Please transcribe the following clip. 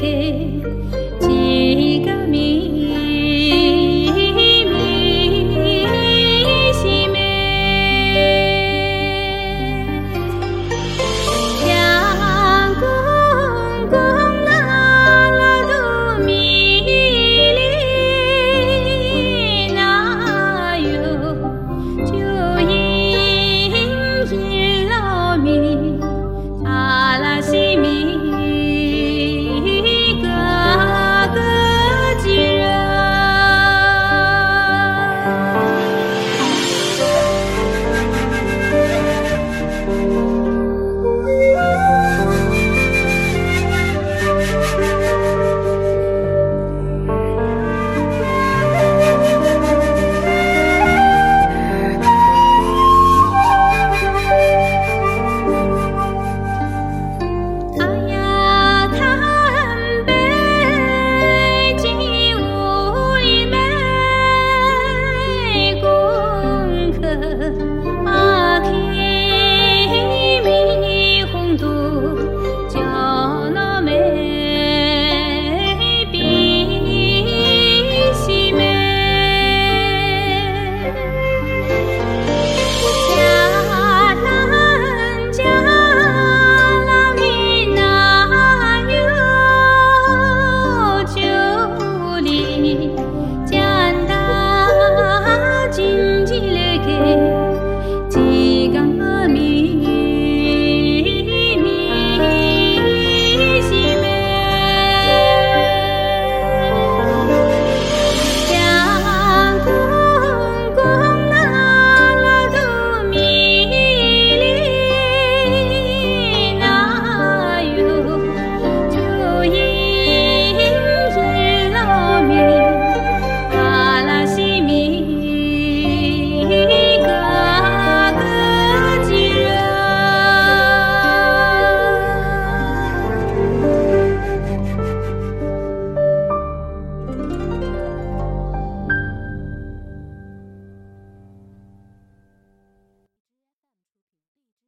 que